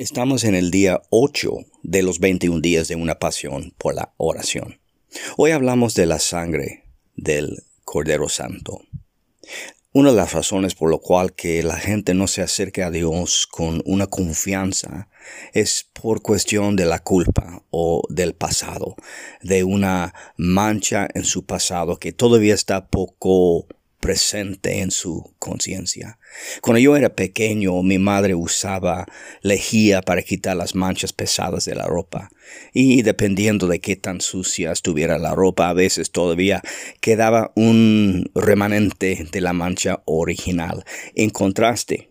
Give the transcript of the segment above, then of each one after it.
Estamos en el día 8 de los 21 días de una pasión por la oración. Hoy hablamos de la sangre del Cordero Santo. Una de las razones por lo cual que la gente no se acerca a Dios con una confianza es por cuestión de la culpa o del pasado, de una mancha en su pasado que todavía está poco presente en su conciencia. Cuando yo era pequeño, mi madre usaba lejía para quitar las manchas pesadas de la ropa. Y dependiendo de qué tan sucia estuviera la ropa, a veces todavía quedaba un remanente de la mancha original. En contraste,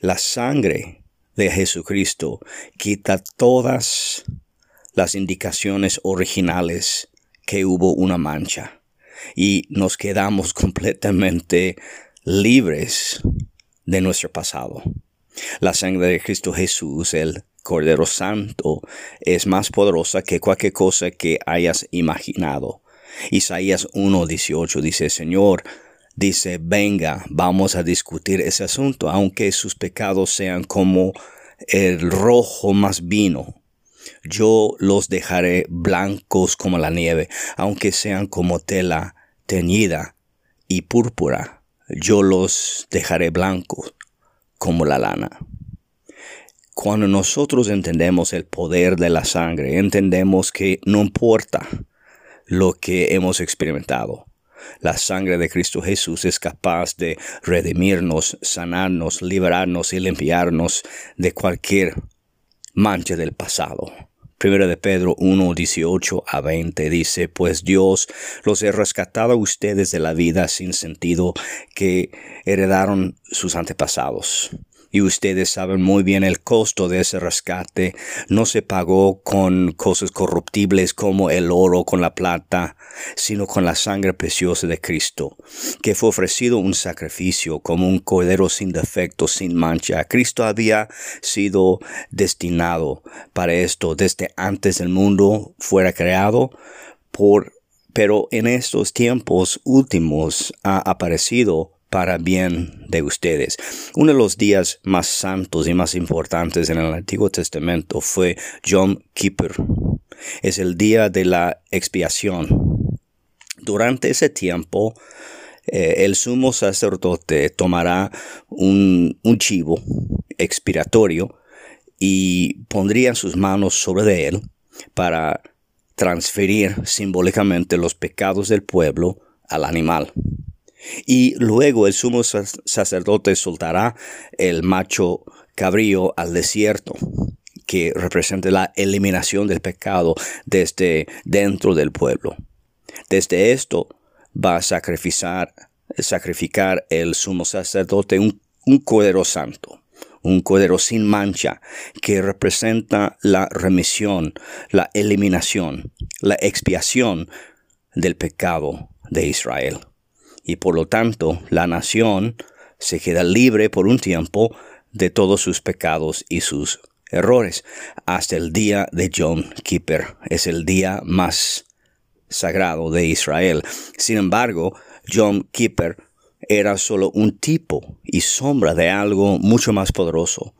la sangre de Jesucristo quita todas las indicaciones originales que hubo una mancha y nos quedamos completamente libres de nuestro pasado. La sangre de Cristo Jesús, el Cordero Santo, es más poderosa que cualquier cosa que hayas imaginado. Isaías 1.18 dice, Señor, dice, venga, vamos a discutir ese asunto, aunque sus pecados sean como el rojo más vino, yo los dejaré blancos como la nieve, aunque sean como tela teñida y púrpura, yo los dejaré blancos como la lana. Cuando nosotros entendemos el poder de la sangre, entendemos que no importa lo que hemos experimentado. La sangre de Cristo Jesús es capaz de redimirnos, sanarnos, liberarnos y limpiarnos de cualquier mancha del pasado. Primera de Pedro 1, 18 a 20 dice, pues Dios los he rescatado a ustedes de la vida sin sentido que heredaron sus antepasados y ustedes saben muy bien el costo de ese rescate. No se pagó con cosas corruptibles como el oro con la plata, sino con la sangre preciosa de Cristo, que fue ofrecido un sacrificio como un cordero sin defecto, sin mancha. Cristo había sido destinado para esto desde antes del mundo fuera creado por pero en estos tiempos últimos ha aparecido para bien de ustedes. Uno de los días más santos y más importantes en el Antiguo Testamento fue Yom Kippur. Es el día de la expiación. Durante ese tiempo, eh, el sumo sacerdote tomará un, chivo expiratorio y pondría sus manos sobre él para transferir simbólicamente los pecados del pueblo al animal. Y luego el sumo sacerdote soltará el macho cabrío al desierto, que representa la eliminación del pecado desde dentro del pueblo. Desde esto va a sacrificar, sacrificar el sumo sacerdote un, un cordero santo, un cordero sin mancha, que representa la remisión, la eliminación, la expiación del pecado de Israel y por lo tanto la nación se queda libre por un tiempo de todos sus pecados y sus errores hasta el día de Yom Kippur. Es el día más sagrado de Israel. Sin embargo, Yom Kippur era solo un tipo y sombra de algo mucho más poderoso.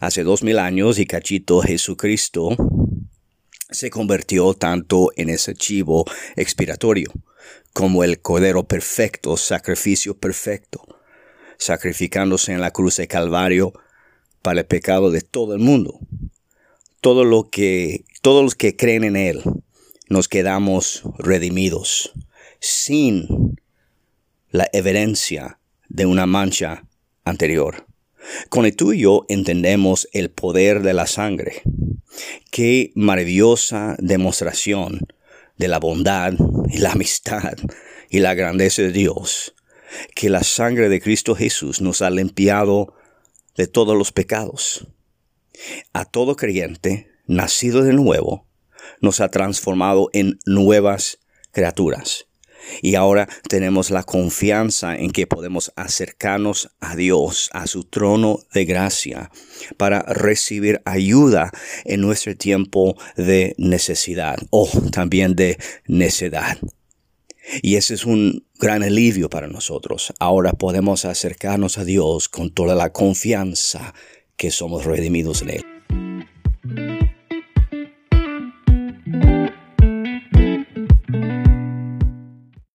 Hace dos mil años y cachito Jesucristo se convirtió tanto en ese chivo expiratorio como el Cordero perfecto, sacrificio perfecto, sacrificándose en la cruz de Calvario para el pecado de todo el mundo. Todo lo que, todos los que creen en Él, nos quedamos redimidos, sin la evidencia de una mancha anterior. Con el tú y yo entendemos el poder de la sangre. Qué maravillosa demostración de la bondad y la amistad y la grandeza de Dios, que la sangre de Cristo Jesús nos ha limpiado de todos los pecados. A todo creyente, nacido de nuevo, nos ha transformado en nuevas criaturas. Y ahora tenemos la confianza en que podemos acercarnos a Dios, a su trono de gracia, para recibir ayuda en nuestro tiempo de necesidad o también de necedad. Y ese es un gran alivio para nosotros. Ahora podemos acercarnos a Dios con toda la confianza que somos redimidos en Él.